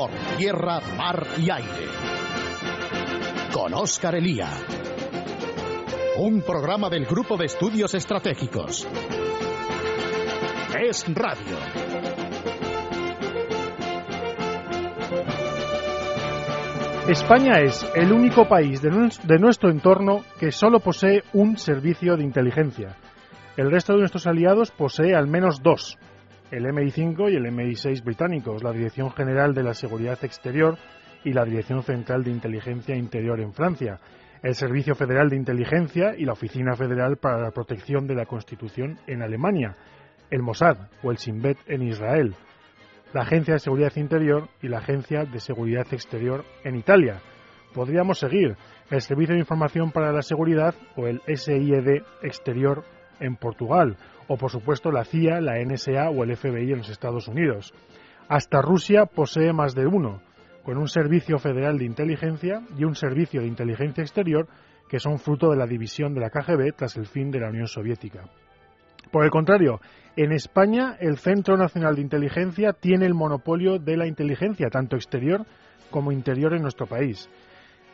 por tierra, mar y aire. Con Óscar Elía. Un programa del Grupo de Estudios Estratégicos. Es Radio. España es el único país de, nuestro entorno que solo posee un servicio de inteligencia. El resto de nuestros aliados posee al menos dos, el MI5 y el MI6 británicos, la Dirección General de la Seguridad Exterior y la Dirección Central de Inteligencia Interior en Francia, el Servicio Federal de Inteligencia y la Oficina Federal para la Protección de la Constitución en Alemania, el Mossad o el Shin Bet en Israel, la Agencia de Seguridad Interior y la Agencia de Seguridad Exterior en Italia. Podríamos seguir el Servicio de Información para la Seguridad o el SIED Exterior en Portugal, o por supuesto la CIA, la NSA o el FBI en los Estados Unidos. Hasta Rusia posee más de uno, con un servicio federal de inteligencia y un servicio de inteligencia exterior que son fruto de la división de la KGB tras el fin de la Unión Soviética. Por el contrario, en España el Centro Nacional de Inteligencia tiene el monopolio de la inteligencia, tanto exterior como interior en nuestro país.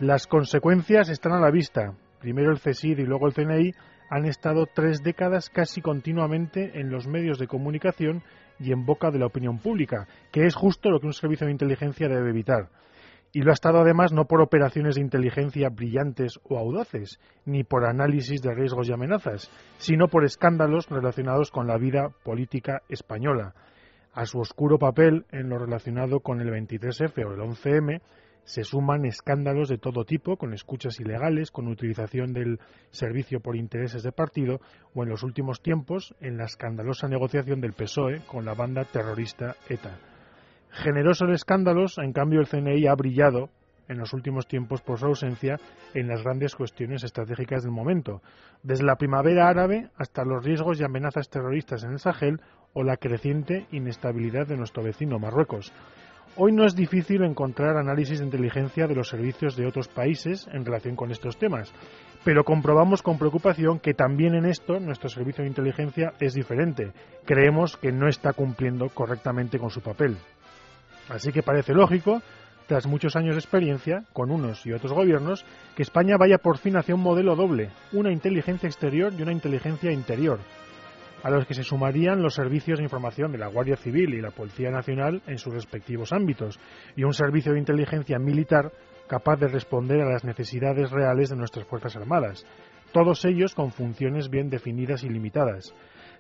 Las consecuencias están a la vista. Primero el CSID y luego el CNI han estado tres décadas casi continuamente en los medios de comunicación y en boca de la opinión pública, que es justo lo que un servicio de inteligencia debe evitar. Y lo ha estado además no por operaciones de inteligencia brillantes o audaces, ni por análisis de riesgos y amenazas, sino por escándalos relacionados con la vida política española. A su oscuro papel en lo relacionado con el 23F o el 11M, se suman escándalos de todo tipo, con escuchas ilegales, con utilización del servicio por intereses de partido o en los últimos tiempos en la escandalosa negociación del PSOE con la banda terrorista ETA. Generoso de escándalos, en cambio el CNI ha brillado en los últimos tiempos por su ausencia en las grandes cuestiones estratégicas del momento, desde la primavera árabe hasta los riesgos y amenazas terroristas en el Sahel o la creciente inestabilidad de nuestro vecino Marruecos. Hoy no es difícil encontrar análisis de inteligencia de los servicios de otros países en relación con estos temas, pero comprobamos con preocupación que también en esto nuestro servicio de inteligencia es diferente. Creemos que no está cumpliendo correctamente con su papel. Así que parece lógico, tras muchos años de experiencia con unos y otros gobiernos, que España vaya por fin hacia un modelo doble, una inteligencia exterior y una inteligencia interior, a los que se sumarían los servicios de información de la Guardia Civil y la Policía Nacional en sus respectivos ámbitos, y un servicio de inteligencia militar capaz de responder a las necesidades reales de nuestras Fuerzas Armadas, todos ellos con funciones bien definidas y limitadas,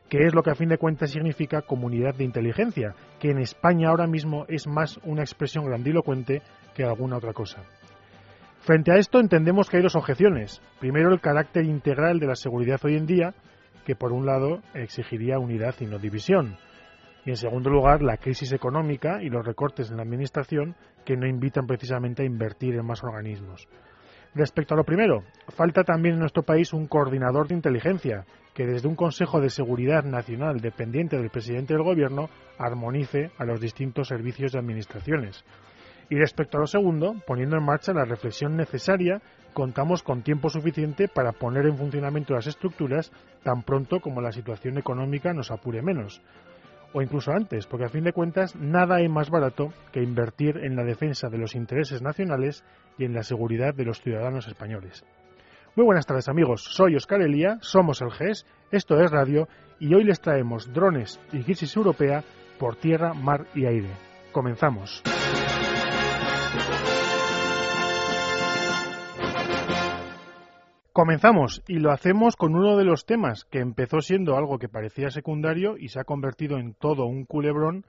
que es lo que a fin de cuentas significa comunidad de inteligencia, que en España ahora mismo es más una expresión grandilocuente que alguna otra cosa. Frente a esto entendemos que hay dos objeciones. Primero, el carácter integral de la seguridad hoy en día, que por un lado exigiría unidad y no división. Y en segundo lugar, la crisis económica y los recortes en la Administración que no invitan precisamente a invertir en más organismos. Respecto a lo primero, falta también en nuestro país un coordinador de inteligencia que desde un Consejo de Seguridad Nacional dependiente del presidente del Gobierno armonice a los distintos servicios y administraciones. Y respecto a lo segundo, poniendo en marcha la reflexión necesaria contamos con tiempo suficiente para poner en funcionamiento las estructuras tan pronto como la situación económica nos apure menos. O incluso antes, porque a fin de cuentas nada es más barato que invertir en la defensa de los intereses nacionales y en la seguridad de los ciudadanos españoles. Muy buenas tardes amigos, soy Oscar Elía, somos el GES, esto es Radio y hoy les traemos drones y crisis europea por tierra, mar y aire. Comenzamos. Comenzamos y lo hacemos con uno de los temas que empezó siendo algo que parecía secundario y se ha convertido en todo un culebrón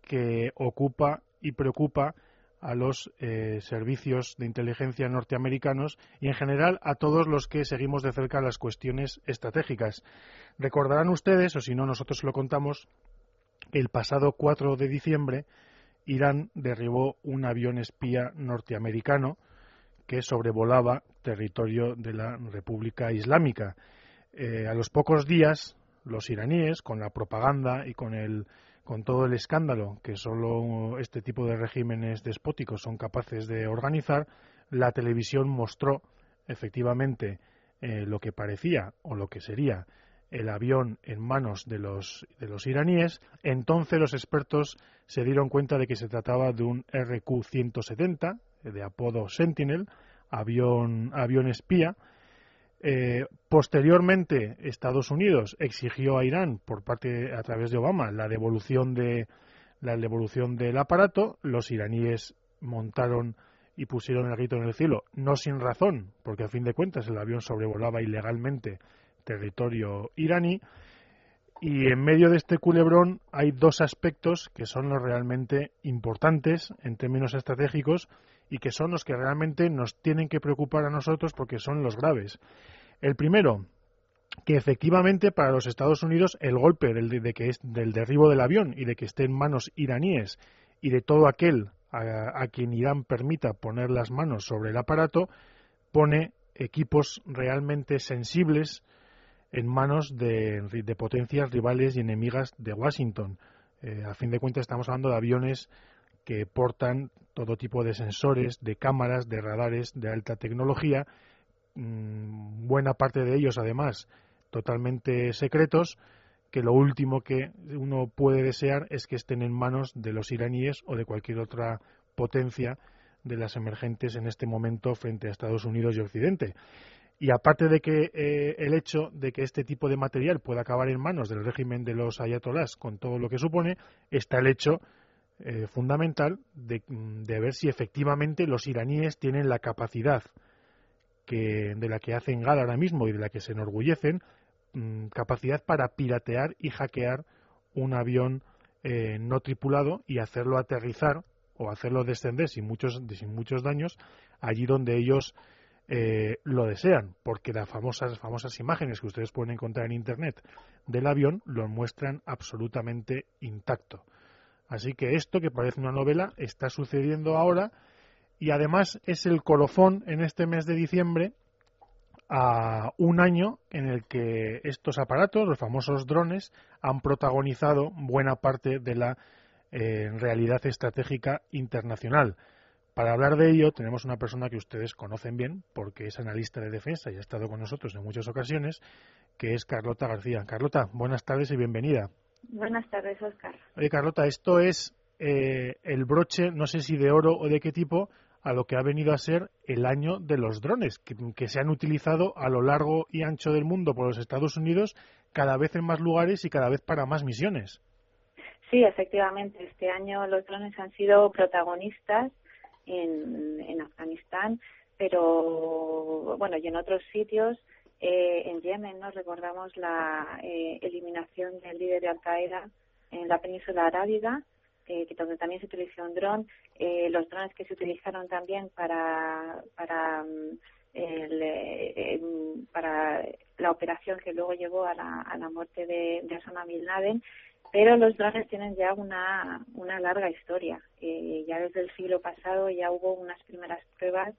que ocupa y preocupa a los eh, servicios de inteligencia norteamericanos y en general a todos los que seguimos de cerca las cuestiones estratégicas. Recordarán ustedes, o si no nosotros lo contamos, el pasado 4 de diciembre Irán derribó un avión espía norteamericano que sobrevolaba territorio de la República Islámica. Eh, a los pocos días, los iraníes, con la propaganda y con, el, con todo el escándalo que solo este tipo de regímenes despóticos son capaces de organizar, la televisión mostró efectivamente eh, lo que parecía o lo que sería el avión en manos de los, de los iraníes, entonces los expertos se dieron cuenta de que se trataba de un RQ-170, de apodo Sentinel, avión, avión espía. Eh, posteriormente, Estados Unidos exigió a Irán, por parte a través de Obama, la devolución de la devolución del aparato. Los iraníes montaron y pusieron el grito en el cielo, no sin razón, porque a fin de cuentas el avión sobrevolaba ilegalmente territorio iraní. Y en medio de este culebrón hay dos aspectos que son los realmente importantes en términos estratégicos y que son los que realmente nos tienen que preocupar a nosotros porque son los graves. El primero, que efectivamente para los Estados Unidos el golpe del, de que es, del derribo del avión y de que esté en manos iraníes y de todo aquel a, quien Irán permita poner las manos sobre el aparato pone equipos realmente sensibles en manos de, potencias rivales y enemigas de Washington. Eh, a fin de cuentas estamos hablando de aviones que portan todo tipo de sensores, de cámaras, de radares de alta tecnología, mm, buena parte de ellos además totalmente secretos, que lo último que uno puede desear es que estén en manos de los iraníes o de cualquier otra potencia de las emergentes en este momento frente a Estados Unidos y Occidente. Y aparte de que eh, el hecho de que este tipo de material pueda acabar en manos del régimen de los ayatolás con todo lo que supone, está el hecho eh, fundamental de, ver si efectivamente los iraníes tienen la capacidad que, de la que hacen gala ahora mismo y de la que se enorgullecen, mm, capacidad para piratear y hackear un avión eh, no tripulado y hacerlo aterrizar o hacerlo descender sin muchos, sin muchos daños allí donde ellos eh, lo desean, porque las famosas, famosas imágenes que ustedes pueden encontrar en Internet del avión lo muestran absolutamente intacto. Así que esto, que parece una novela, está sucediendo ahora y además es el colofón en este mes de diciembre a un año en el que estos aparatos, los famosos drones, han protagonizado buena parte de la eh, realidad estratégica internacional. Para hablar de ello tenemos una persona que ustedes conocen bien porque es analista de defensa y ha estado con nosotros en muchas ocasiones, que es Carlota García. Carlota, buenas tardes y bienvenida. Buenas tardes, Oscar. Oye, Carlota, esto es eh, el broche, no sé si de oro o de qué tipo, a lo que ha venido a ser el año de los drones, que, que, se han utilizado a lo largo y ancho del mundo por los Estados Unidos, cada vez en más lugares y cada vez para más misiones. Sí, efectivamente. Este año los drones han sido protagonistas en, Afganistán, pero bueno, y en otros sitios. Eh, en Yemen nos recordamos la eh, eliminación del líder de Al Qaeda en la península arábiga, eh, donde también se utilizó un dron. Eh, los drones que se utilizaron también para para mm, el, para la operación que luego llevó a la, a la muerte de, de Osama Bin Laden pero los drones tienen ya una, una larga historia. Eh, ya desde el siglo pasado ya hubo unas primeras pruebas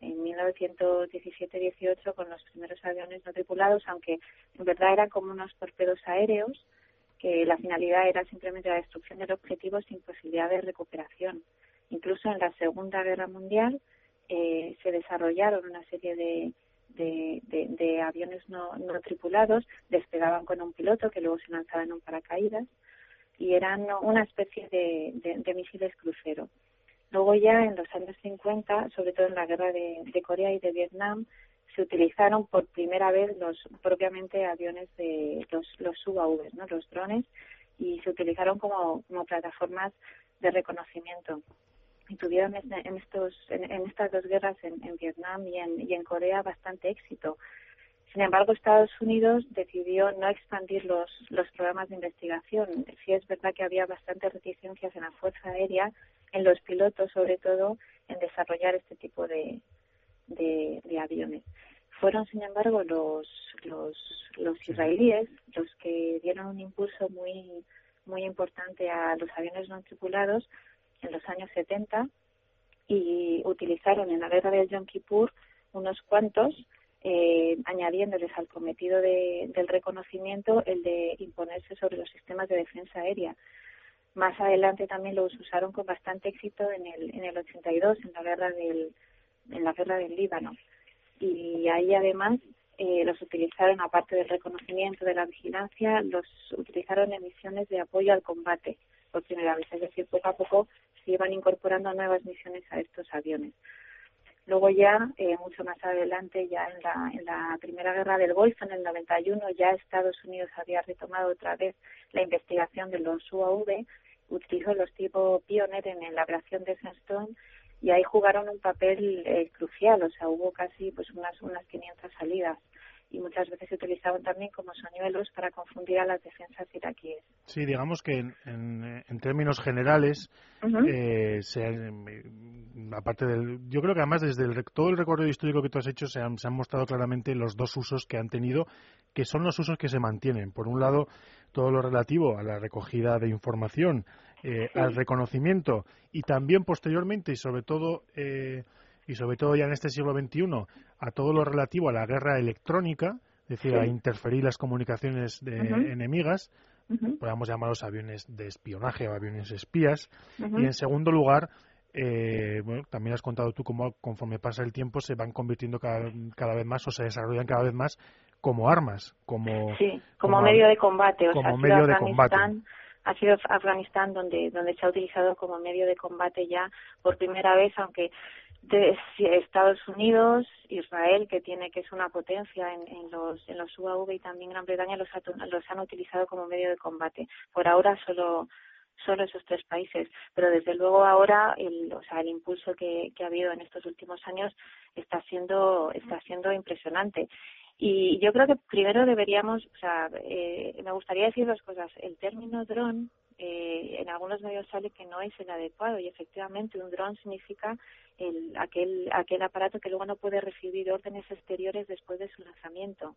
en 1917-18 con los primeros aviones no tripulados, aunque en verdad eran como unos torpedos aéreos, que la finalidad era simplemente la destrucción del objetivo sin posibilidad de recuperación. Incluso en la Segunda Guerra Mundial eh, se desarrollaron una serie de, de, aviones no, no tripulados, despegaban con un piloto que luego se lanzaba en un paracaídas y eran una especie de, de, misiles crucero. Luego ya en los años 50, sobre todo en la guerra de, Corea y de Vietnam, se utilizaron por primera vez los propiamente aviones de los, los UAV, ¿no? los drones, y se utilizaron como, plataformas de reconocimiento y tuvieron en, estos, en, estas dos guerras, en, Vietnam y en, y en Corea, bastante éxito. Sin embargo, Estados Unidos decidió no expandir los, los programas de investigación. Sí es verdad que había bastantes reticencias en la Fuerza Aérea, en los pilotos sobre todo, en desarrollar este tipo de, de, de aviones. Fueron, sin embargo, los, los, los israelíes los que dieron un impulso muy, muy importante a los aviones no tripulados en los años 70 y utilizaron en la guerra del Yom Kippur unos cuantos, eh, añadiéndoles al cometido de, del reconocimiento el de imponerse sobre los sistemas de defensa aérea. Más adelante también los usaron con bastante éxito en el, en el 82, en la guerra del, en la guerra del Líbano. Y ahí además eh, los utilizaron, aparte del reconocimiento de la vigilancia, los utilizaron en misiones de apoyo al combate por primera vez. Es decir, poco a poco se iban incorporando nuevas misiones a estos aviones. Luego ya, eh, mucho más adelante, ya en la, en la Primera Guerra del Golfo, en el 91, ya Estados Unidos había retomado otra vez la investigación de los UAV, utilizó los tipos Pioneer en la aviación de Sandstone y ahí jugaron un papel eh, crucial, o sea, hubo casi pues unas, unas 500 salidas y muchas veces se utilizaban también como soñuelos para confundir a las defensas iraquíes. Sí, digamos que en, en, términos generales, eh, se, aparte del, yo creo que además desde el, todo el recorrido histórico que tú has hecho se han, se han mostrado claramente los dos usos que han tenido, que son los usos que se mantienen. Por un lado, todo lo relativo a la recogida de información, eh, al reconocimiento y también posteriormente y sobre todo eh, y sobre todo ya en este siglo XXI a todo lo relativo a la guerra electrónica, es decir, a interferir las comunicaciones de enemigas, podríamos llamarlos aviones de espionaje o aviones espías, y en segundo lugar, eh, bueno, también has contado tú cómo conforme pasa el tiempo se van convirtiendo cada, cada vez más o se desarrollan cada vez más como armas, como, sí, como, medio de combate, o como medio de combate. Ha sido Afganistán donde donde se ha utilizado como medio de combate ya por primera vez aunque de Estados Unidos, Israel, que tiene que es una potencia en, en los en los UAV y también Gran Bretaña los, los han utilizado como medio de combate. Por ahora solo solo esos tres países, pero desde luego ahora el, o sea, el impulso que, que ha habido en estos últimos años está siendo está siendo impresionante. Y yo creo que primero deberíamos, o sea, eh, me gustaría decir dos cosas. El término dron eh, en algunos medios sale que no es el adecuado y efectivamente un dron significa el, aquel, aquel aparato que luego no puede recibir órdenes exteriores después de su lanzamiento.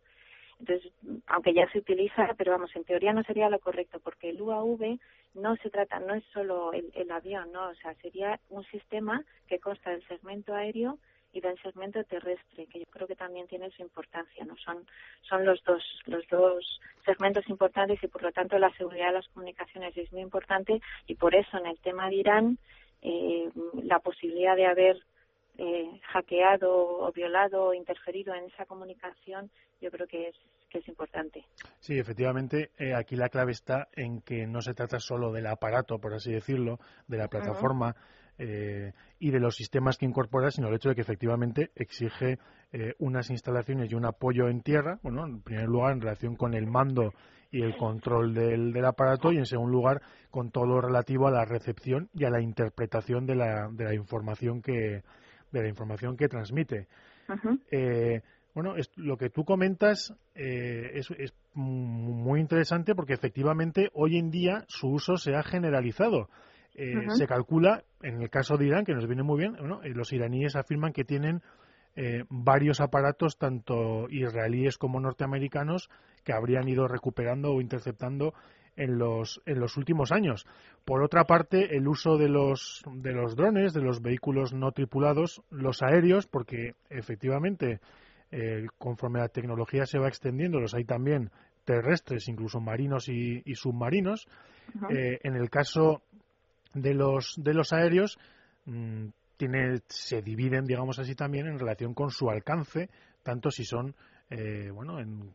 Entonces, aunque ya se utiliza, pero vamos, en teoría no sería lo correcto, porque el UAV no se trata, no es solo el, el avión, no, o sea, sería un sistema que consta del segmento aéreo y del segmento terrestre, que yo creo que también tiene su importancia, ¿no? Son, son los dos, los dos segmentos importantes y por lo tanto la seguridad de las comunicaciones es muy importante y por eso en el tema de Irán eh, la posibilidad de haber eh, hackeado o violado o interferido en esa comunicación yo creo que es que es importante. Sí, efectivamente, eh, aquí la clave está en que no se trata solo del aparato, por así decirlo, de la plataforma, eh, y de los sistemas que incorpora, sino el hecho de que efectivamente exige eh, unas instalaciones y un apoyo en tierra, bueno, en primer lugar en relación con el mando y el control del, del aparato y en segundo lugar con todo lo relativo a la recepción y a la interpretación de la, de la información que de la información que transmite. Eh, bueno, lo que tú comentas es, es, muy interesante porque efectivamente hoy en día su uso se ha generalizado. Eh, se calcula, en el caso de Irán, que nos viene muy bien, eh, los iraníes afirman que tienen eh, varios aparatos, tanto israelíes como norteamericanos, que habrían ido recuperando o interceptando en los, en los últimos años. Por otra parte, el uso de los, de los drones, de los vehículos no tripulados, los aéreos, porque efectivamente, conforme la tecnología se va extendiendo, los hay también terrestres, incluso marinos y, submarinos. en el caso de los, de los aéreos mm, tiene, se dividen, digamos así, también en relación con su alcance, tanto si son eh, bueno, en,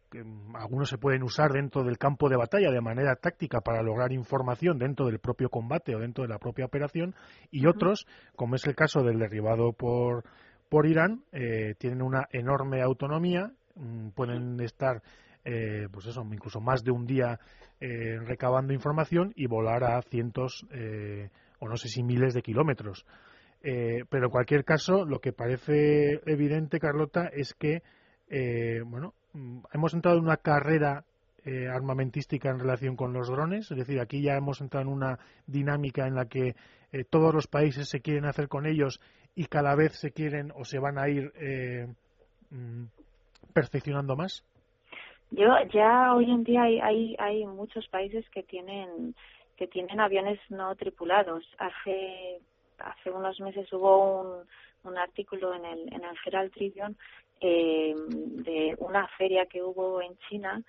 algunos se pueden usar dentro del campo de batalla de manera táctica para lograr información dentro del propio combate o dentro de la propia operación y otros, como es el caso del derribado por, por Irán, eh, tienen una enorme autonomía, mm, pueden estar eh, pues eso, incluso más de un día eh, recabando información y volar a cientos eh, o no sé si miles de kilómetros. pero en cualquier caso, lo que parece evidente, Carlota, es que bueno, mm, hemos entrado en una carrera armamentística en relación con los drones, es decir, aquí ya hemos entrado en una dinámica en la que todos los países se quieren hacer con ellos y cada vez se quieren o se van a ir mm, perfeccionando más. Yo ya hoy en día hay, hay, hay muchos países que tienen que tienen aviones no tripulados. Hace hace unos meses hubo un, un artículo en el en el Herald Tribune eh, de una feria que hubo en China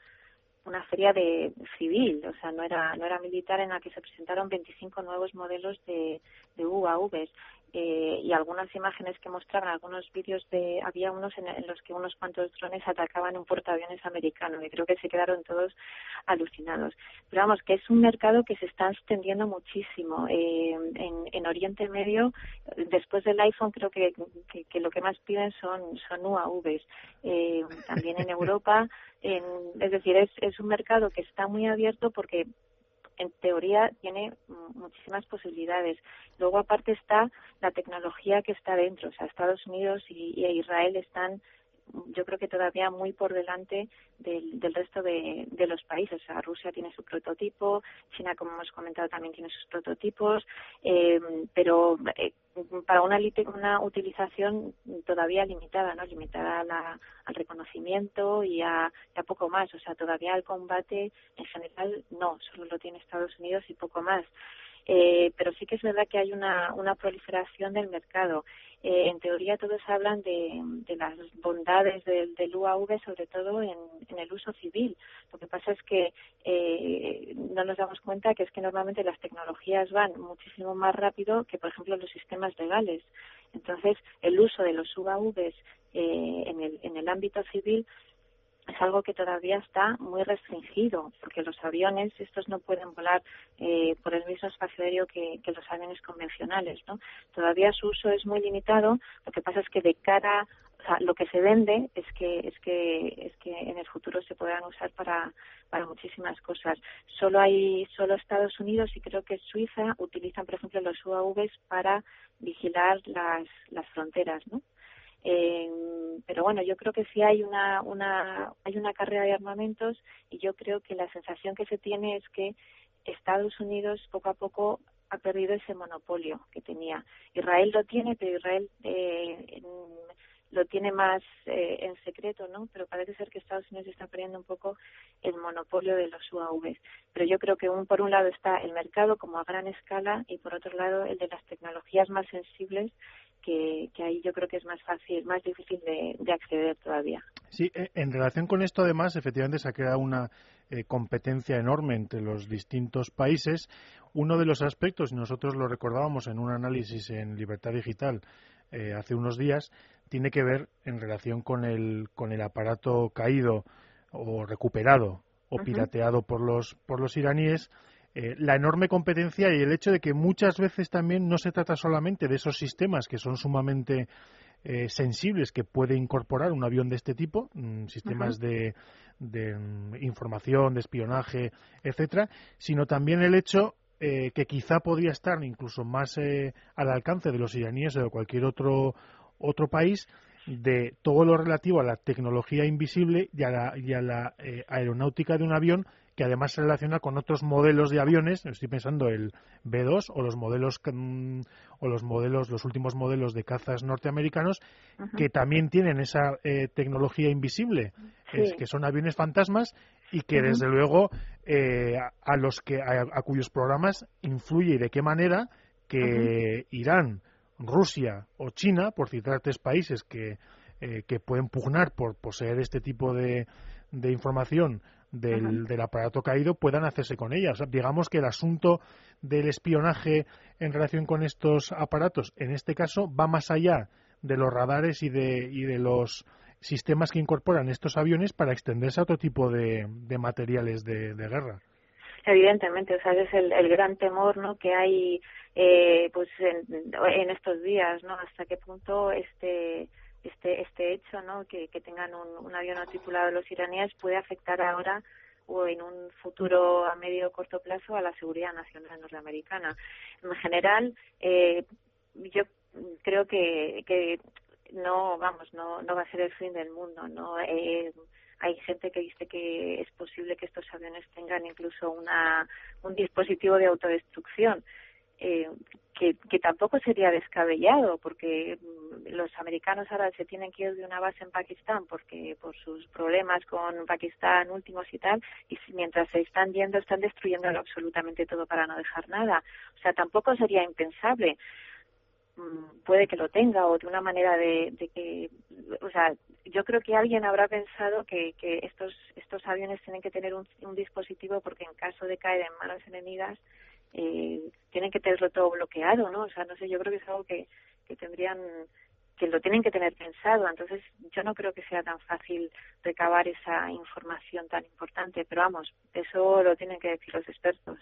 una feria de civil, o sea, no era no era militar en la que se presentaron 25 nuevos modelos de, de UAVs eh, y algunas imágenes que mostraban, algunos vídeos de, había unos en, los que unos cuantos drones atacaban un portaaviones americano y creo que se quedaron todos alucinados. Pero vamos, que es un mercado que se está extendiendo muchísimo. Eh, en, en, Oriente Medio, después del iPhone, creo que, que, lo que más piden son, son UAVs. Eh, también en Europa, en, es decir, es, es un mercado que está muy abierto porque en teoría tiene muchísimas posibilidades. Luego, aparte, está la tecnología que está dentro. O sea, Estados Unidos y, y Israel están yo creo que todavía muy por delante del, del resto de, los países. O sea, Rusia tiene su prototipo, China, como hemos comentado, también tiene sus prototipos, eh, pero eh, para una, una utilización todavía limitada, ¿no? Limitada a la, al reconocimiento y a, y a poco más. O sea, todavía el combate en general no, solo lo tiene Estados Unidos y poco más. Eh, pero sí que es verdad que hay una, una proliferación del mercado. Eh, en teoría todos hablan de, de las bondades del, del, UAV, sobre todo en, el uso civil. Lo que pasa es que eh, no nos damos cuenta que es que normalmente las tecnologías van muchísimo más rápido que, por ejemplo, los sistemas legales. Entonces, el uso de los UAVs eh, en, el, en el ámbito civil es algo que todavía está muy restringido, porque los aviones, estos no pueden volar eh, por el mismo espacio aéreo que, los aviones convencionales, ¿no? Todavía su uso es muy limitado, lo que pasa es que de cara, o sea, lo que se vende es que, es que, es que en el futuro se podrán usar para, para muchísimas cosas. Solo hay, solo Estados Unidos y creo que Suiza utilizan, por ejemplo, los UAVs para vigilar las, las fronteras, ¿no? Eh, pero bueno, yo creo que sí hay una, una, hay una carrera de armamentos y yo creo que la sensación que se tiene es que Estados Unidos poco a poco ha perdido ese monopolio que tenía. Israel lo tiene, pero Israel eh, lo tiene más eh, en secreto, ¿no? Pero parece ser que Estados Unidos está perdiendo un poco el monopolio de los UAVs. Pero yo creo que un, por un lado está el mercado como a gran escala y por otro lado el de las tecnologías más sensibles que, ahí yo creo que es más fácil, más difícil de, acceder todavía. Sí, e, en relación con esto, además, efectivamente se ha creado una eh, competencia enorme entre los distintos países. Uno de los aspectos, y nosotros lo recordábamos en un análisis en Libertad Digital eh, hace unos días, tiene que ver en relación con el, con el aparato caído o recuperado o pirateado por los, por los iraníes eh, la enorme competencia y el hecho de que muchas veces también no se trata solamente de esos sistemas que son sumamente eh, sensibles que puede incorporar un avión de este tipo, mm, sistemas de, mm, información, de espionaje, etcétera, sino también el hecho eh, que quizá podría estar incluso más al alcance de los iraníes o de cualquier otro otro país de todo lo relativo a la tecnología invisible y a la, y a la aeronáutica de un avión que además se relaciona con otros modelos de aviones, estoy pensando el B2 o los modelos mm, o los modelos, los últimos modelos de cazas norteamericanos que también tienen esa eh, tecnología invisible, que son aviones fantasmas y que desde luego eh, a, los que a, cuyos programas influye y de qué manera que Irán, Rusia o China, por citar tres países que eh, que pueden pugnar por poseer este tipo de, de información del, del, aparato caído puedan hacerse con ellas. digamos que el asunto del espionaje en relación con estos aparatos, en este caso, va más allá de los radares y de, y de los sistemas que incorporan estos aviones para extenderse a otro tipo de, de materiales de, guerra. Evidentemente, o sea, es el, el gran temor ¿no? que hay eh, pues en, en estos días, ¿no? Hasta qué punto este este este hecho no que, tengan un, un avión tripulado los iraníes puede afectar ahora o en un futuro a medio o corto plazo a la seguridad nacional norteamericana. En general eh, yo creo que que no vamos no no va a ser el fin del mundo no eh, hay gente que dice que es posible que estos aviones tengan incluso una un dispositivo de autodestrucción eh, que, que, tampoco sería descabellado, porque mm, los americanos ahora se tienen que ir de una base en Pakistán porque por sus problemas con Pakistán últimos y tal, y mientras se están yendo están destruyendo absolutamente todo para no dejar nada. O sea, tampoco sería impensable. Mm, puede que lo tenga o de una manera de, de que, o sea, yo creo que alguien habrá pensado que, que estos estos aviones tienen que tener un, un dispositivo porque en caso de caer en manos enemigas eh, tienen que tenerlo todo bloqueado, ¿no? O sea, no sé, yo creo que es algo que, que tendrían que lo tienen que tener pensado. Entonces, yo no creo que sea tan fácil recabar esa información tan importante, pero vamos, eso lo tienen que decir los expertos.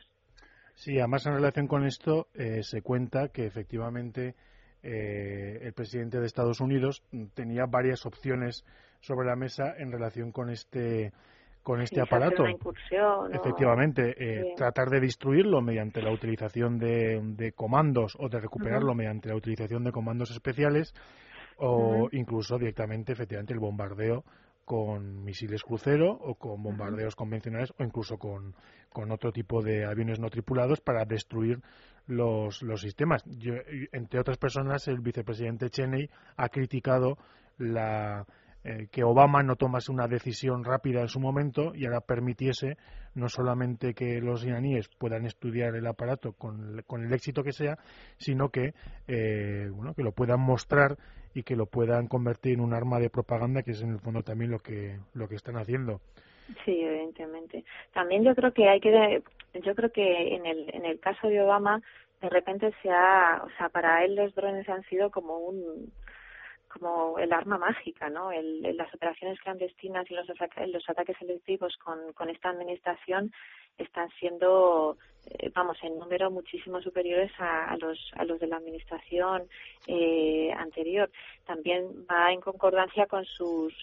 Sí, además en relación con esto eh, se cuenta que efectivamente eh, el presidente de Estados Unidos tenía varias opciones sobre la mesa en relación con este con este aparato. Efectivamente, eh, tratar de destruirlo mediante la utilización de, comandos o de recuperarlo mediante la utilización de comandos especiales o incluso directamente, efectivamente, el bombardeo con misiles crucero o con bombardeos convencionales o incluso con, con, otro tipo de aviones no tripulados para destruir los, los sistemas. entre otras personas, el vicepresidente Cheney ha criticado la, eh, que Obama no tomase una decisión rápida en su momento y ahora permitiese no solamente que los iraníes puedan estudiar el aparato con, el éxito que sea, sino que, eh, bueno, que lo puedan mostrar y que lo puedan convertir en un arma de propaganda, que es en el fondo también lo que, lo que están haciendo. Sí, evidentemente. También yo creo que hay que, yo creo que en el, en el caso de Obama, de repente se ha, o sea, para él los drones han sido como un, como el arma mágica, ¿no? El, las operaciones clandestinas y los, los ataques selectivos con, con esta administración están siendo, eh, vamos, en número muchísimo superiores a, los, a los de la administración eh, anterior. También va en concordancia con sus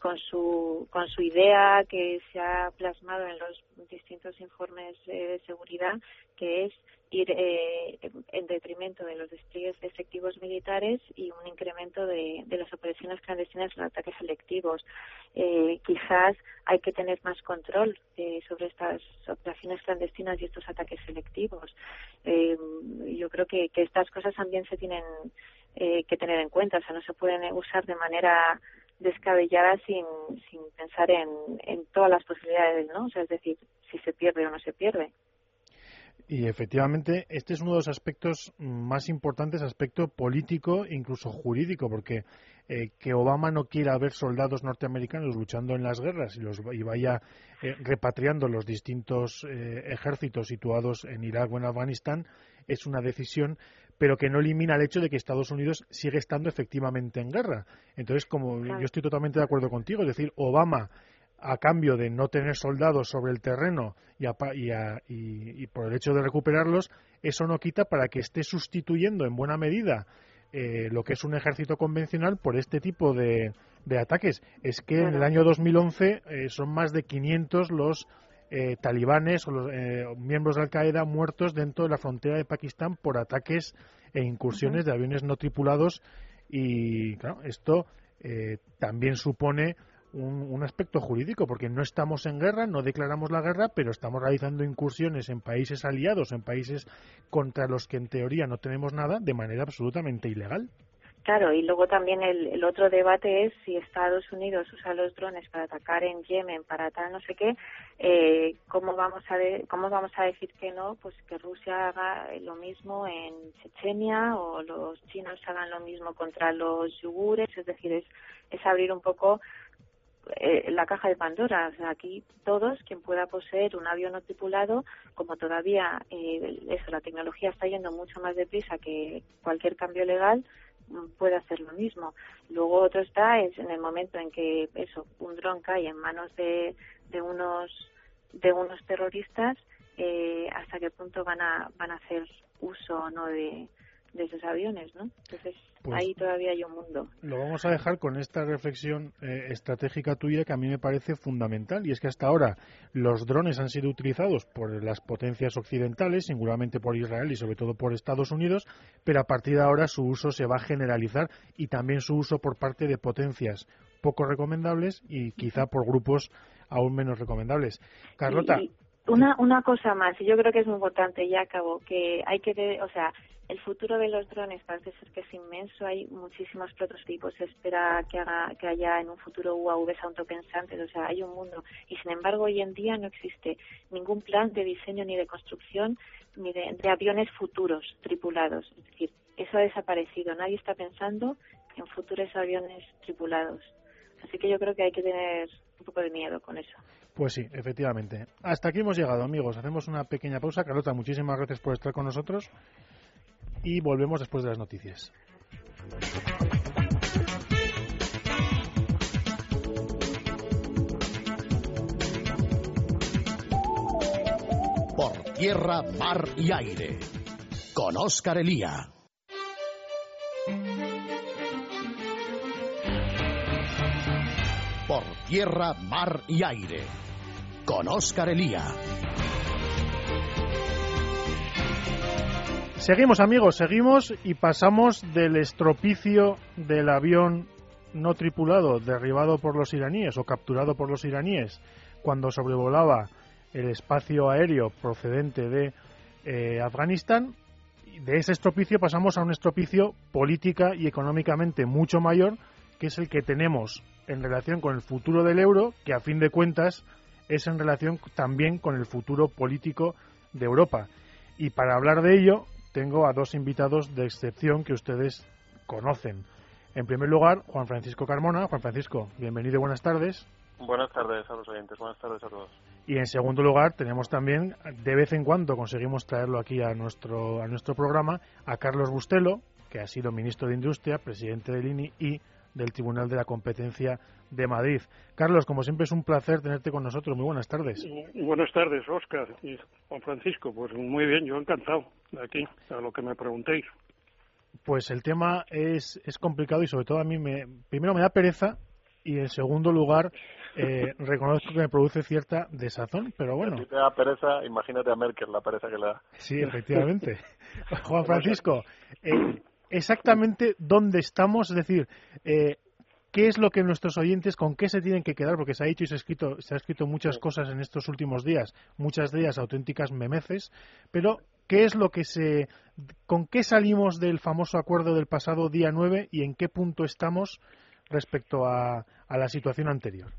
con su con su idea que se ha plasmado en los distintos informes de seguridad que es ir eh, en detrimento de los despliegues de efectivos militares y un incremento de, de las operaciones clandestinas los ataques selectivos. Eh, quizás hay que tener más control eh, sobre estas operaciones clandestinas y estos ataques selectivos. Eh, yo creo que, que estas cosas también se tienen eh, que tener en cuenta, o sea, no se pueden usar de manera descabellada sin, sin pensar en, en todas las posibilidades, ¿no? O sea, es decir, si se pierde o no se pierde. Y efectivamente, este es uno de los aspectos más importantes, aspecto político incluso jurídico, porque eh, que Obama no quiera ver soldados norteamericanos luchando en las guerras y, los, y vaya eh, repatriando los distintos eh, ejércitos situados en Irak o en Afganistán es una decisión, pero que no elimina el hecho de que Estados Unidos sigue estando efectivamente en guerra. Entonces, como yo estoy totalmente de acuerdo contigo, es decir, Obama a cambio de no tener soldados sobre el terreno y, y, por el hecho de recuperarlos, eso no quita para que esté sustituyendo en buena medida eh, lo que es un ejército convencional por este tipo de, ataques. Es que en el año 2011 eh, son más de 500 los eh, talibanes o los miembros de Al-Qaeda muertos dentro de la frontera de Pakistán por ataques e incursiones de aviones no tripulados y claro, esto también supone un, aspecto jurídico, porque no estamos en guerra, no declaramos la guerra, pero estamos realizando incursiones en países aliados, en países contra los que en teoría no tenemos nada, de manera absolutamente ilegal. Claro, y luego también el, otro debate es si Estados Unidos usa los drones para atacar en Yemen, para tal no sé qué, eh, ¿cómo, vamos a ¿cómo vamos a decir que no? Pues que Rusia haga lo mismo en Chechenia o los chinos hagan lo mismo contra los yugures, es decir, es, es abrir un poco eh, la caja de Pandora. aquí todos, quien pueda poseer un avión no tripulado, como todavía eh, eso, la tecnología está yendo mucho más deprisa que cualquier cambio legal, puede hacer lo mismo. Luego otro está es en el momento en que eso, un dron cae en manos de, de unos de unos terroristas, eh, hasta qué punto van a van a hacer uso no de, de esos aviones, ¿no? Entonces pues ahí todavía hay un mundo. Lo vamos a dejar con esta reflexión eh, estratégica tuya que a mí me parece fundamental y es que hasta ahora los drones han sido utilizados por las potencias occidentales, singularmente por Israel y sobre todo por Estados Unidos, pero a partir de ahora su uso se va a generalizar y también su uso por parte de potencias poco recomendables y quizá por grupos aún menos recomendables. Carlota. Una, una cosa más, y yo creo que es muy importante, ya acabo, que hay que, o sea, el futuro de los drones parece ser que es inmenso. Hay muchísimos prototipos. Se espera que, haga, que haya en un futuro UAVs autopensantes. O sea, hay un mundo. Y sin embargo, hoy en día no existe ningún plan de diseño ni de construcción ni de, aviones futuros tripulados. Es decir, eso ha desaparecido. Nadie está pensando en futuros aviones tripulados. Así que yo creo que hay que tener un poco de miedo con eso. Pues sí, efectivamente. Hasta aquí hemos llegado, amigos. Hacemos una pequeña pausa. Carlota, muchísimas gracias por estar con nosotros y volvemos después de las noticias. Por tierra, mar y aire. Con Oscar Elía. Tierra, mar y aire. Con Oscar Elía. Seguimos amigos, seguimos y pasamos del estropicio del avión no tripulado derribado por los iraníes o capturado por los iraníes cuando sobrevolaba el espacio aéreo procedente de eh, Afganistán. De ese estropicio pasamos a un estropicio política y económicamente mucho mayor, que es el que tenemos en relación con el futuro del euro, que a fin de cuentas es en relación también con el futuro político de Europa. Y para hablar de ello, tengo a dos invitados de excepción que ustedes conocen. En primer lugar, Juan Francisco Carmona. Juan Francisco, bienvenido, buenas tardes. Buenas tardes a los oyentes, buenas tardes a todos. Y en segundo lugar, tenemos también, de vez en cuando conseguimos traerlo aquí a nuestro, a nuestro programa, a Carlos Bustelo, que ha sido ministro de Industria, presidente del INI y del Tribunal de la Competencia de Madrid. Carlos, como siempre es un placer tenerte con nosotros. Muy buenas tardes. Buenas tardes, Oscar y Juan Francisco. Pues muy bien, yo encantado de aquí, a lo que me preguntéis. Pues el tema es, es complicado y sobre todo a mí me, primero me da pereza y en segundo lugar eh, reconozco que me produce cierta desazón, pero bueno. Si te da pereza, imagínate a Merkel la pereza que le da. Sí, efectivamente. Juan Francisco, eh, exactamente dónde estamos, es decir, eh, qué es lo que nuestros oyentes, con qué se tienen que quedar, porque se ha dicho y se ha escrito, se ha escrito muchas cosas en estos últimos días, muchas de ellas auténticas memeces, pero qué es lo que se, con qué salimos del famoso acuerdo del pasado día 9 y en qué punto estamos respecto a, a la situación anterior.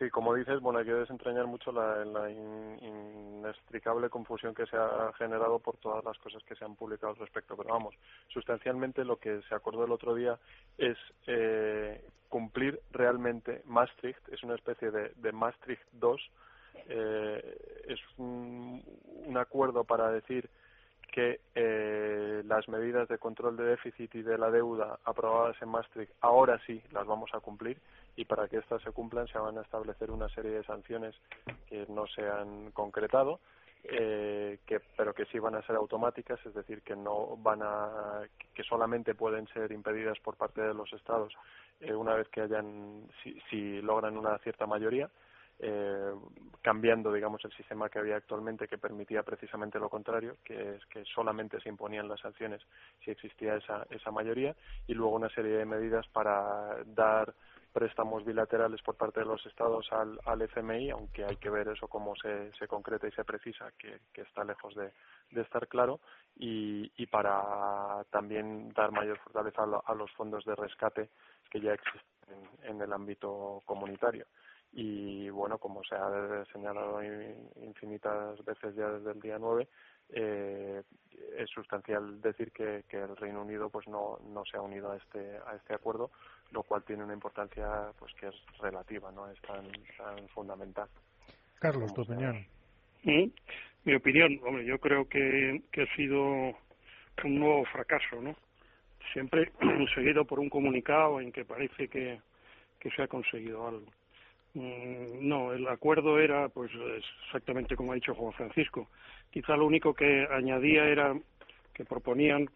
Sí, como dices, bueno, hay que desentrañar mucho la, inextricable confusión que se ha generado por todas las cosas que se han publicado al respecto. Pero vamos, sustancialmente lo que se acordó el otro día es eh, cumplir realmente Maastricht, es una especie de, Maastricht 2, eh, es un acuerdo para decir que eh, las medidas de control de déficit y de la deuda aprobadas en Maastricht ahora sí las vamos a cumplir y para que estas se cumplan se van a establecer una serie de sanciones que no se han concretado eh, que, pero que sí van a ser automáticas, es decir, que no van a, que solamente pueden ser impedidas por parte de los Estados eh, una vez que hayan, si, si logran una cierta mayoría eh, cambiando, digamos, el sistema que había actualmente que permitía precisamente lo contrario, que es que solamente se imponían las sanciones si existía esa, esa mayoría, y luego una serie de medidas para dar préstamos bilaterales por parte de los estados al, al FMI, aunque hay que ver eso cómo se, se concreta y se precisa, que, está lejos de, de estar claro, y, y para también dar mayor fortaleza a, a los fondos de rescate que ya existen en, en el ámbito comunitario y bueno, como se ha señalado infinitas veces ya desde el día 9, eh, es sustancial decir que, que, el Reino Unido pues no, no se ha unido a este a este acuerdo, lo cual tiene una importancia pues que es relativa, no es tan, tan fundamental. Carlos, tu opinión. Mi opinión, hombre, yo creo que, que ha sido un nuevo fracaso, ¿no? Siempre seguido por un comunicado en que parece que, que se ha conseguido algo. Mm, no, el acuerdo era, pues, exactamente como ha dicho Juan Francisco. Quizá lo único que añadía era que proponían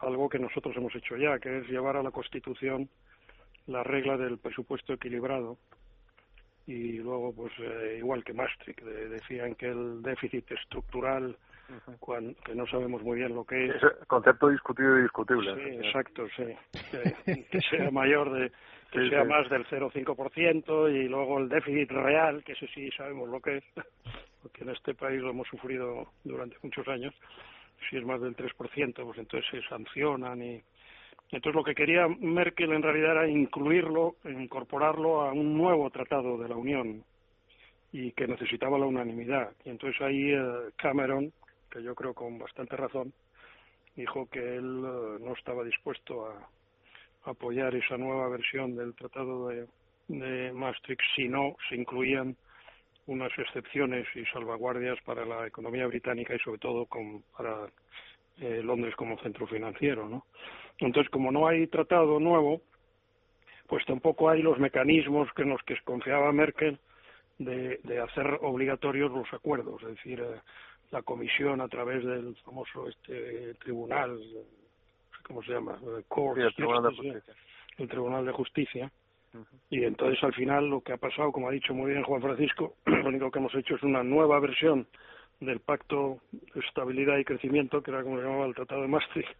algo que nosotros hemos hecho ya, que es llevar a la Constitución la regla del presupuesto equilibrado. Y luego, pues, eh, igual que Maastricht, decían que el déficit estructural, cuando, que no sabemos muy bien lo que es. es concepto discutido y discutible. Sí, exacto, sí. Que, que sea mayor de que sea más del 0,5% y luego el déficit real, que ese sí sabemos lo que es, porque en este país lo hemos sufrido durante muchos años, si es más del 3%, pues entonces se sancionan y entonces lo que quería Merkel en realidad era incluirlo, incorporarlo a un nuevo tratado de la Unión y que necesitaba la unanimidad. Y entonces ahí eh, Cameron, que yo creo con bastante razón, dijo que él eh, no estaba dispuesto a, apoyar esa nueva versión del Tratado de, Maastricht si no se incluían unas excepciones y salvaguardias para la economía británica y sobre todo con, para eh, Londres como centro financiero, ¿no? Entonces, como no hay tratado nuevo, pues tampoco hay los mecanismos que en los que confiaba Merkel de, de hacer obligatorios los acuerdos, es decir, eh, la comisión a través del famoso este tribunal, ¿cómo se llama? El, tribunal de Justicia. El Tribunal de Justicia. Y entonces al final lo que ha pasado, como ha dicho muy bien Juan Francisco, lo único que hemos hecho es una nueva versión del Pacto de Estabilidad y Crecimiento, que era como se llamaba el Tratado de Maastricht,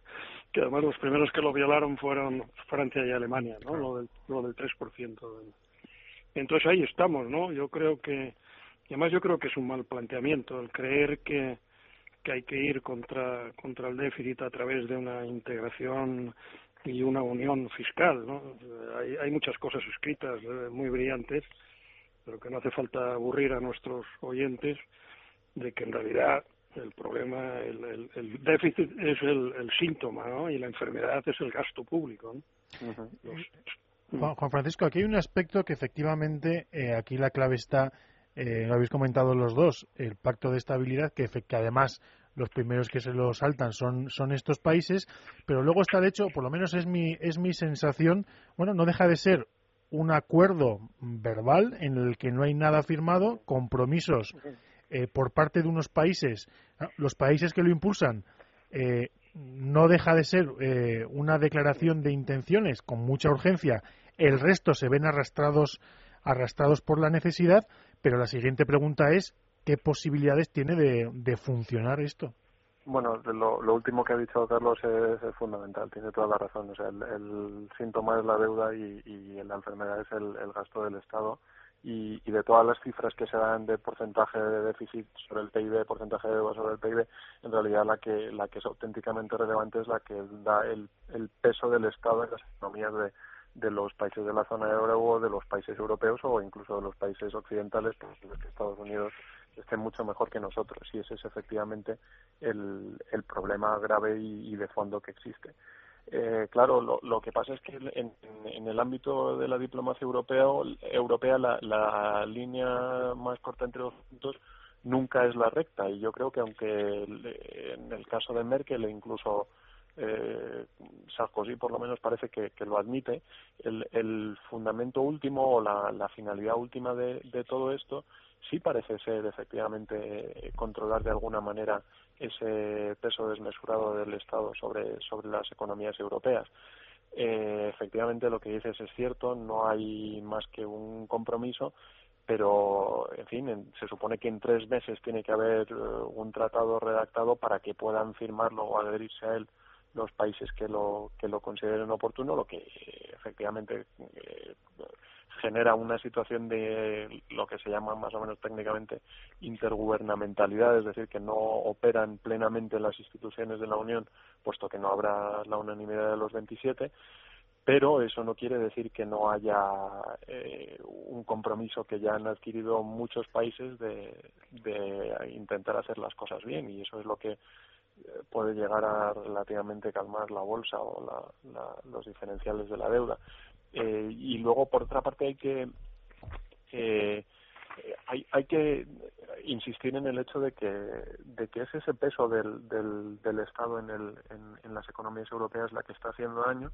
que además los primeros que lo violaron fueron Francia y Alemania, ¿no? Lo del, lo del 3%. Entonces ahí estamos, ¿no? Yo creo que, y además yo creo que es un mal planteamiento el creer que, que hay que ir contra, contra el déficit a través de una integración y una unión fiscal, ¿no? Hay, hay muchas cosas escritas eh, muy brillantes, pero que no hace falta aburrir a nuestros oyentes de que en realidad el problema, el, el, déficit es el, el, síntoma, ¿no? Y la enfermedad es el gasto público, Juan, Francisco, aquí hay un aspecto que efectivamente eh, aquí la clave está, eh, lo habéis comentado los dos, el pacto de estabilidad, que, que además los primeros que se lo saltan son, son estos países, pero luego está de hecho, por lo menos es mi, es mi sensación, bueno, no deja de ser un acuerdo verbal en el que no hay nada firmado, compromisos eh, por parte de unos países, los países que lo impulsan, eh, no deja de ser eh, una declaración de intenciones con mucha urgencia, el resto se ven arrastrados, arrastrados por la necesidad, pero la siguiente pregunta es ¿qué posibilidades tiene de, funcionar esto? Bueno, lo, último que ha dicho Carlos es, fundamental, tiene toda la razón. O sea, el, síntoma es la deuda y, y la enfermedad es el, el gasto del Estado y, y, de todas las cifras que se dan de porcentaje de déficit sobre el PIB, porcentaje de deuda sobre el PIB, en realidad la que la que es auténticamente relevante es la que da el, el peso del Estado en las economías de, de los países de la zona de euro o de los países europeos o incluso de los países occidentales, pues los que Estados Unidos esté mucho mejor que nosotros y ese es efectivamente el, el problema grave y de fondo que existe. Eh, claro, lo, lo, que pasa es que en, en, el ámbito de la diplomacia europea, europea la, la línea más corta entre los puntos nunca es la recta y yo creo que aunque en el caso de Merkel e incluso eh, Sarkozy por lo menos parece que, que lo admite, el, el, fundamento último o la, finalidad última de, todo esto sí parece ser efectivamente controlar de alguna manera ese peso desmesurado del Estado sobre, sobre las economías europeas. Eh, efectivamente, lo que dices es cierto, no hay más que un compromiso, pero, en fin, se supone que en tres meses tiene que haber eh, un tratado redactado para que puedan firmarlo o adherirse a él los países que lo que lo consideren oportuno, lo que efectivamente eh, genera una situación de lo que se llama más o menos técnicamente intergubernamentalidad, es decir, que no operan plenamente las instituciones de la Unión, puesto que no habrá la unanimidad de los 27, pero eso no quiere decir que no haya eh, un compromiso que ya han adquirido muchos países de, de intentar hacer las cosas bien y eso es lo que eh, puede llegar a relativamente calmar la bolsa o la, los diferenciales de la deuda. Eh, y luego, por otra parte, hay que eh, hay, hay que insistir en el hecho de que, de que es ese peso del, del, del Estado en, el, en, las economías europeas la que está haciendo daño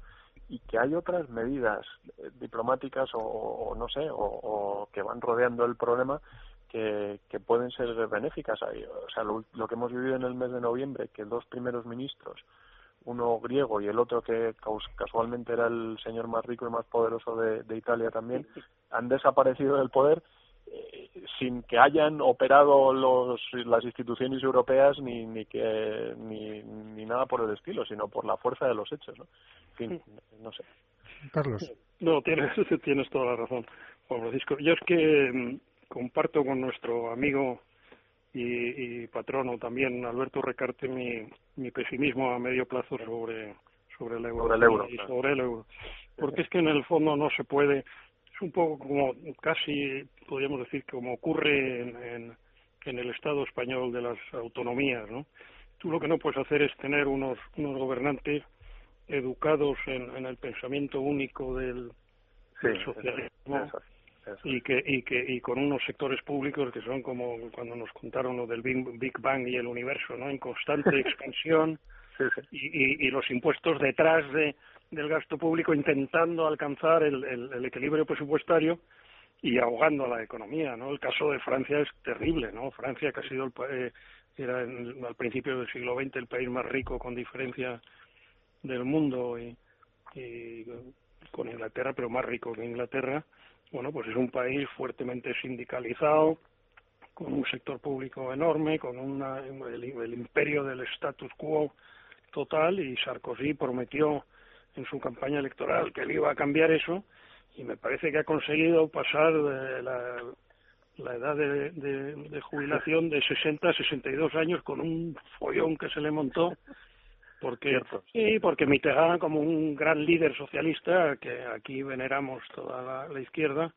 y que hay otras medidas eh, diplomáticas o, no sé, o, que van rodeando el problema que, que pueden ser benéficas. O sea, lo, lo que hemos vivido en el mes de noviembre, que dos primeros ministros uno griego y el otro que casualmente era el señor más rico y más poderoso de, de Italia también, han desaparecido del poder eh, sin que hayan operado los, las instituciones europeas ni, ni que ni, ni nada por el estilo, sino por la fuerza de los hechos. ¿no? En fin, no sé. Carlos. No, tienes, tienes toda la razón, Juan Francisco. Yo es que mm, comparto con nuestro amigo y, y patrono también Alberto Recarte mi, mi pesimismo a medio plazo sobre sobre el euro, sobre el euro, y sobre el euro. Porque es que en el fondo no se puede es un poco como casi podríamos decir como ocurre en, en, en el Estado español de las autonomías no tú lo que no puedes hacer es tener unos unos gobernantes educados en, en el pensamiento único del, sí, del socialismo eso, y que y que y con unos sectores públicos que son como cuando nos contaron lo del Big Bang y el universo no en constante expansión Y, y, los impuestos detrás de del gasto público intentando alcanzar el, el, equilibrio presupuestario y ahogando a la economía no el caso de Francia es terrible no Francia que ha sido el, eh, era al principio del siglo XX el país más rico con diferencia del mundo y, y con Inglaterra pero más rico que Inglaterra bueno, pues es un país fuertemente sindicalizado, con un sector público enorme, con una, el, imperio del status quo total y Sarkozy prometió en su campaña electoral que él iba a cambiar eso y me parece que ha conseguido pasar la, la edad de, de, jubilación de 60 a 62 años con un follón que se le montó porque sí porque Mitterrand como un gran líder socialista que aquí veneramos toda la, izquierda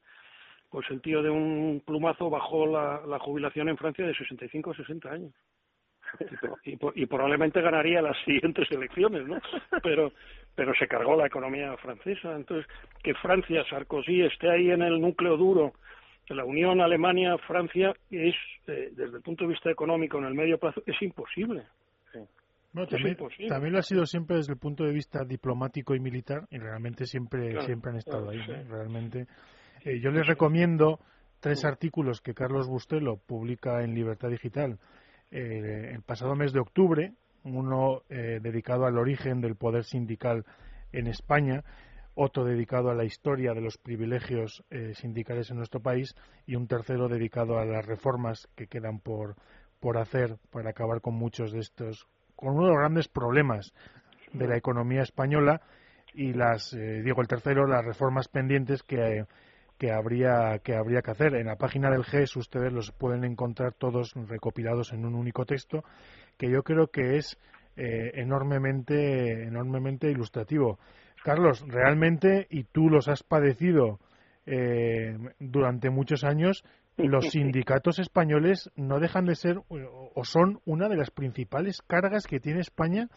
pues el tío de un plumazo bajó la, la jubilación en Francia de 65 a 60 años. Y, y, probablemente ganaría las siguientes elecciones no pero pero se cargó la economía francesa. Entonces que Francia Sarkozy esté ahí en el núcleo duro de la Unión Alemania Francia es eh, desde el punto de vista económico en el medio plazo es imposible también, lo ha sido siempre desde el punto de vista diplomático y militar y realmente siempre siempre han estado ahí realmente eh, yo les recomiendo tres artículos que Carlos Bustelo publica en Libertad Digital. Eh, el pasado mes de octubre uno eh, dedicado al origen del poder sindical en España otro dedicado a la historia de los privilegios sindicales en nuestro país y un tercero dedicado a las reformas que quedan por, por hacer para acabar con muchos de estos con uno de los grandes problemas de la economía española y las, eh, digo el tercero, las reformas pendientes que, que, habría, que habría que hacer. En la página del GES ustedes los pueden encontrar todos recopilados en un único texto que yo creo que es eh, enormemente, enormemente ilustrativo. Carlos, realmente, y tú los has padecido eh, durante muchos años, los sindicatos españoles no dejan de ser o son una de las principales cargas que tiene España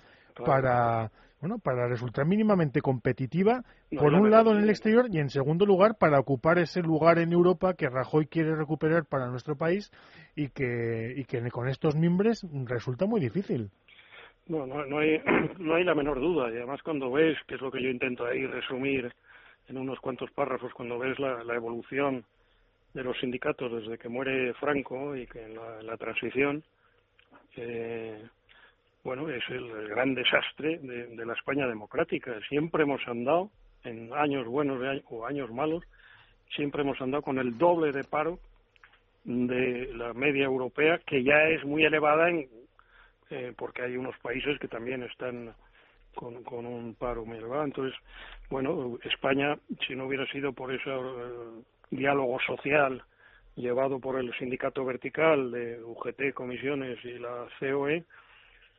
para bueno para resultar mínimamente competitiva por un lado en el exterior y en segundo lugar para ocupar ese lugar en Europa que Rajoy quiere recuperar para nuestro país y que y que con estos mimbres resulta muy difícil. No, no, hay, no hay la menor duda. Y además cuando ves, que es lo que yo intento ahí resumir en unos cuantos párrafos, cuando ves la, la evolución de los sindicatos desde que muere Franco y que en la, transición, eh, bueno, es el, gran desastre de, la España democrática. Siempre hemos andado, en años buenos o años malos, siempre hemos andado con el doble de paro de la media europea, que ya es muy elevada en, eh, porque hay unos países que también están con, con un paro muy elevado. Entonces, bueno, España, si no hubiera sido por esa diálogo social llevado por el sindicato vertical de UGT, comisiones y la COE,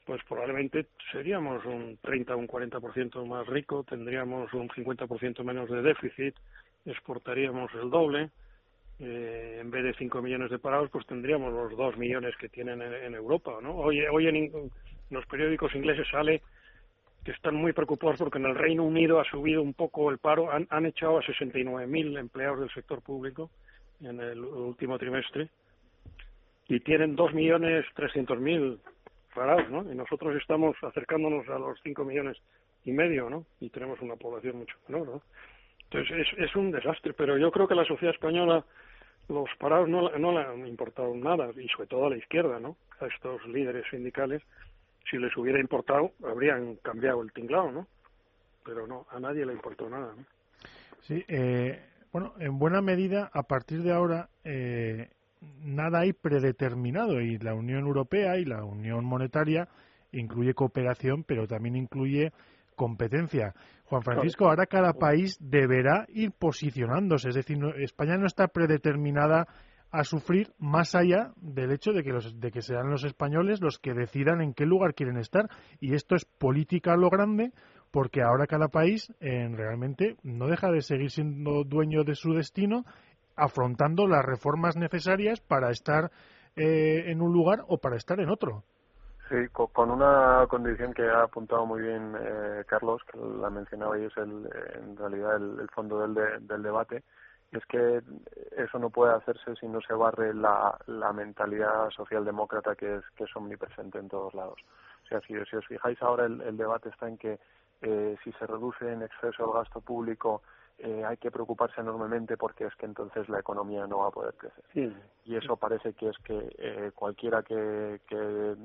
pues probablemente seríamos un 30 o un 40% más rico, tendríamos un 50% menos de déficit, exportaríamos el doble, eh, en vez de 5 millones de parados, pues tendríamos los 2 millones que tienen en, Europa, ¿no? Hoy, hoy en, los periódicos ingleses sale que están muy preocupados porque en el Reino Unido ha subido un poco el paro, han, han echado a 69.000 empleados del sector público en el último trimestre y tienen 2.300.000 parados, ¿no? Y nosotros estamos acercándonos a los 5 millones y medio, ¿no? Y tenemos una población mucho menor, ¿no? Entonces es, es un desastre, pero yo creo que la sociedad española los parados no, no le han importado nada, y sobre todo a la izquierda, ¿no? A estos líderes sindicales si les hubiera importado, habrían cambiado el tinglado, ¿no? Pero no, a nadie le importó nada, ¿no? Sí, eh, bueno, en buena medida, a partir de ahora, eh, nada hay predeterminado y la Unión Europea y la Unión Monetaria incluye cooperación, pero también incluye competencia. Juan Francisco, ahora cada país deberá ir posicionándose, es decir, España no está predeterminada a sufrir más allá del hecho de que, los, de que sean los españoles los que decidan en qué lugar quieren estar. Y esto es política a lo grande porque ahora cada país eh, realmente no deja de seguir siendo dueño de su destino afrontando las reformas necesarias para estar eh, en un lugar o para estar en otro. Sí, con una condición que ha apuntado muy bien eh, Carlos, que la mencionaba y es el, en realidad el, fondo del, del debate, es que eso no puede hacerse si no se barre la, la mentalidad socialdemócrata que es, que es omnipresente en todos lados. O sea, si, si os fijáis ahora el, el debate está en que eh, si se reduce en exceso el gasto público eh, hay que preocuparse enormemente porque es que entonces la economía no va a poder crecer. Y eso parece que es que eh, cualquiera que, que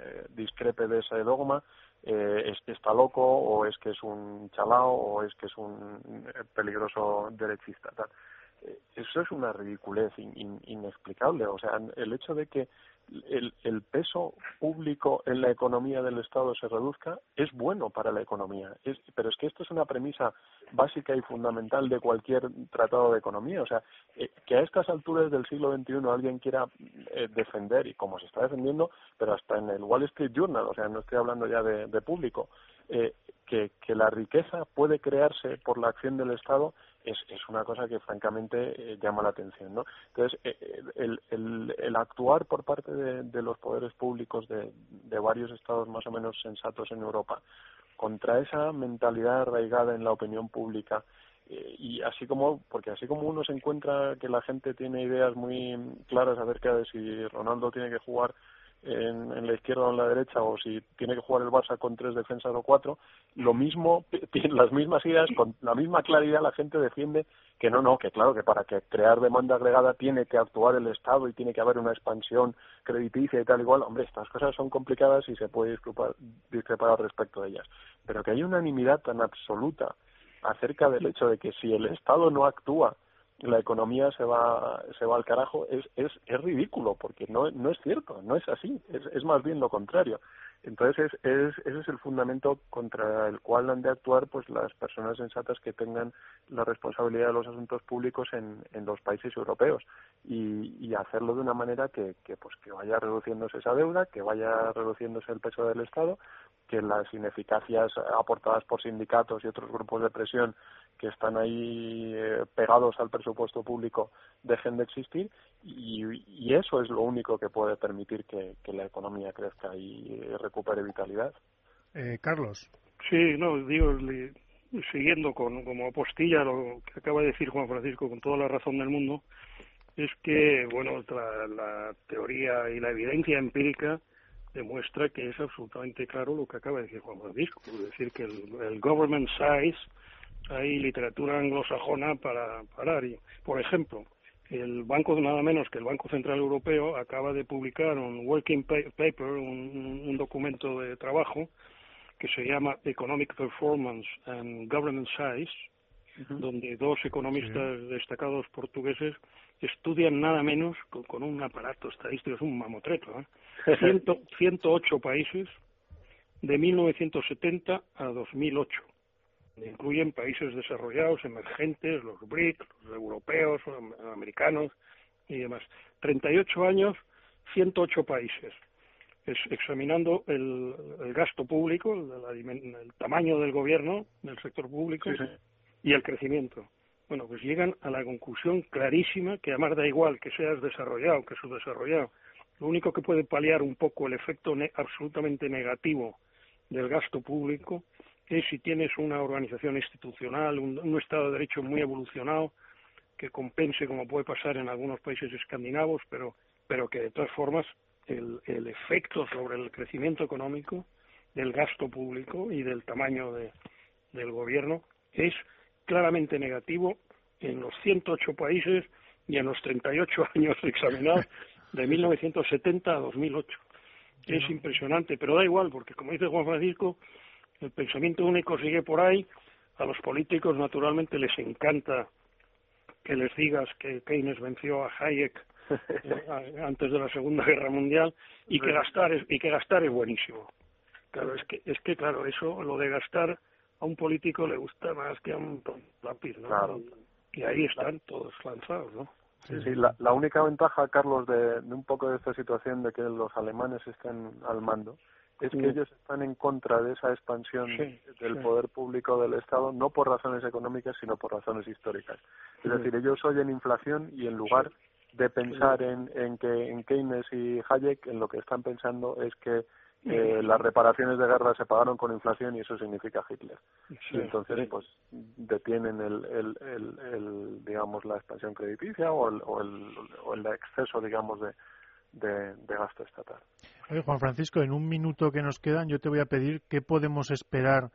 eh, discrepe de ese dogma eh, es está loco o es que es un chalao o es que es un eh, peligroso derechista. Tal. Eh, eso es una ridiculez inexplicable. O sea, el hecho de que el, el, peso público en la economía del Estado se reduzca es bueno para la economía. Es, pero es que esto es una premisa básica y fundamental de cualquier tratado de economía. O sea, eh, que a estas alturas del siglo XXI alguien quiera eh, defender, y como se está defendiendo, pero hasta en el Wall Street Journal, o sea, no estoy hablando ya de, de público, eh, que, que la riqueza puede crearse por la acción del Estado es, es una cosa que francamente eh, llama la atención, ¿no? Entonces, eh, eh, el, el, el, actuar por parte de, de los poderes públicos de, de, varios estados más o menos sensatos en Europa contra esa mentalidad arraigada en la opinión pública eh, y así como porque así como uno se encuentra que la gente tiene ideas muy claras acerca de si Ronaldo tiene que jugar en, en, la izquierda o en la derecha o si tiene que jugar el Barça con tres defensas o cuatro, lo mismo, las mismas ideas, con la misma claridad la gente defiende que no, no, que claro, que para que crear demanda agregada tiene que actuar el Estado y tiene que haber una expansión crediticia y tal igual. Hombre, estas cosas son complicadas y se puede discrepar, discrepar al respecto de ellas. Pero que hay unanimidad tan absoluta acerca del hecho de que si el Estado no actúa la economía se va se va al carajo es es, es ridículo porque no no es cierto no es así es, es más bien lo contrario. Entonces es, es, ese es el fundamento contra el cual han de actuar pues las personas sensatas que tengan la responsabilidad de los asuntos públicos en, en los países europeos y, y hacerlo de una manera que, que pues que vaya reduciéndose esa deuda que vaya reduciéndose el peso del Estado que las ineficacias aportadas por sindicatos y otros grupos de presión que están ahí eh, pegados al presupuesto público dejen de existir y, y, eso es lo único que puede permitir que, que la economía crezca y recupere vitalidad. Eh, Carlos. Sí, no, digo, le, siguiendo con, como apostilla lo que acaba de decir Juan Francisco con toda la razón del mundo, es que, bueno, la, la teoría y la evidencia empírica demuestra que es absolutamente claro lo que acaba de decir Juan Francisco, es decir, que el, el government size hay literatura anglosajona para parar. Y, por ejemplo, el banco, nada menos que el Banco Central Europeo, acaba de publicar un working paper, un, un documento de trabajo que se llama Economic Performance and Government Size, uh -huh. donde dos economistas sí. destacados portugueses estudian nada menos con, con un aparato estadístico, es un mamotreto, ¿eh? Ciento, 108 países de 1970 a 2008 incluyen países desarrollados, emergentes, los BRIC, los europeos, los americanos y demás. 38 años, 108 países. Es, examinando el, el, gasto público, el, tamaño del gobierno, del sector público sí, sí. y el crecimiento. Bueno, pues llegan a la conclusión clarísima que además da igual que seas desarrollado que subdesarrollado. Lo único que puede paliar un poco el efecto ne absolutamente negativo del gasto público es si tienes una organización institucional, un, un, Estado de Derecho muy evolucionado, que compense, como puede pasar en algunos países escandinavos, pero, pero que de todas formas el, el efecto sobre el crecimiento económico, del gasto público y del tamaño de, del gobierno es claramente negativo en los 108 países y en los 38 años examinados de 1970 a 2008. Es impresionante, pero da igual, porque como dice Juan Francisco, el pensamiento único sigue por ahí. A los políticos, naturalmente, les encanta que les digas que Keynes venció a Hayek eh, antes de la Segunda Guerra Mundial y que gastar es, y que gastar es buenísimo. Claro, es que, es que claro, eso, lo de gastar a un político le gusta más que a un lápiz, ¿no? Claro. Y ahí están todos lanzados, ¿no? Sí, sí, la, la única ventaja, Carlos, de, de un poco de esta situación de que los alemanes estén al mando es que ellos están en contra de esa expansión sí, del sí. poder público del Estado, no por razones económicas, sino por razones históricas. Es decir, ellos oyen inflación y en lugar de pensar en, en que en Keynes y Hayek, en lo que están pensando es que eh, las reparaciones de guerra se pagaron con inflación y eso significa Hitler. y entonces, pues, detienen el, el, el, digamos, la expansión crediticia o el, o el, o el exceso, digamos, de, de, de, gasto estatal. Oye, Juan Francisco, en un minuto que nos quedan, yo te voy a pedir qué podemos esperar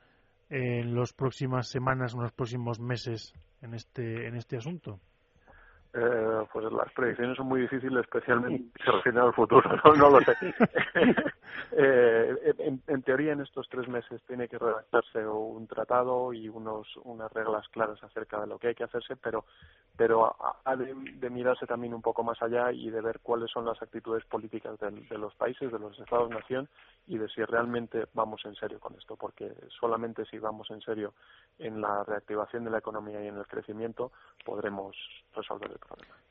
en las próximas semanas, en los próximos meses en este, en este asunto. Eh, pues las predicciones son muy difíciles, especialmente si se refieren al futuro, no, lo sé. eh, en, en, teoría, en estos tres meses tiene que redactarse un tratado y unos, unas reglas claras acerca de lo que hay que hacerse, pero, pero ha de, de mirarse también un poco más allá y de ver cuáles son las actitudes políticas de, de los países, de los Estados-nación y de si realmente vamos en serio con esto, porque solamente si vamos en serio en la reactivación de la economía y en el crecimiento podremos resolver el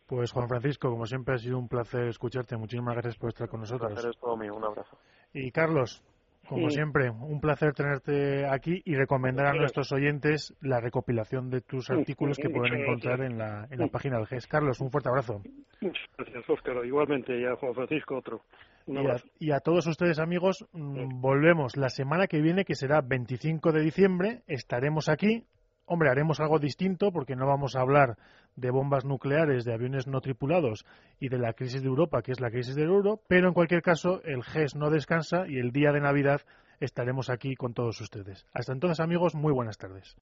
Pues Juan Francisco, como siempre ha sido un placer escucharte. Muchísimas gracias por estar con nosotros. Un placer es todo mío. Un abrazo. Y Carlos, como sí. siempre, un placer tenerte aquí y recomendar a nuestros oyentes la recopilación de tus artículos que pueden encontrar en la, en la página del GES. Carlos, un fuerte abrazo. Muchas gracias, Óscar. Igualmente, y a Juan Francisco otro. Y a, y a, todos ustedes, amigos, mmm, volvemos la semana que viene, que será 25 de diciembre. Estaremos aquí. Hombre, haremos algo distinto porque no vamos a hablar de bombas nucleares, de aviones no tripulados y de la crisis de Europa, que es la crisis del euro, pero en cualquier caso el GES no descansa y el día de Navidad estaremos aquí con todos ustedes. Hasta entonces, amigos, muy buenas tardes.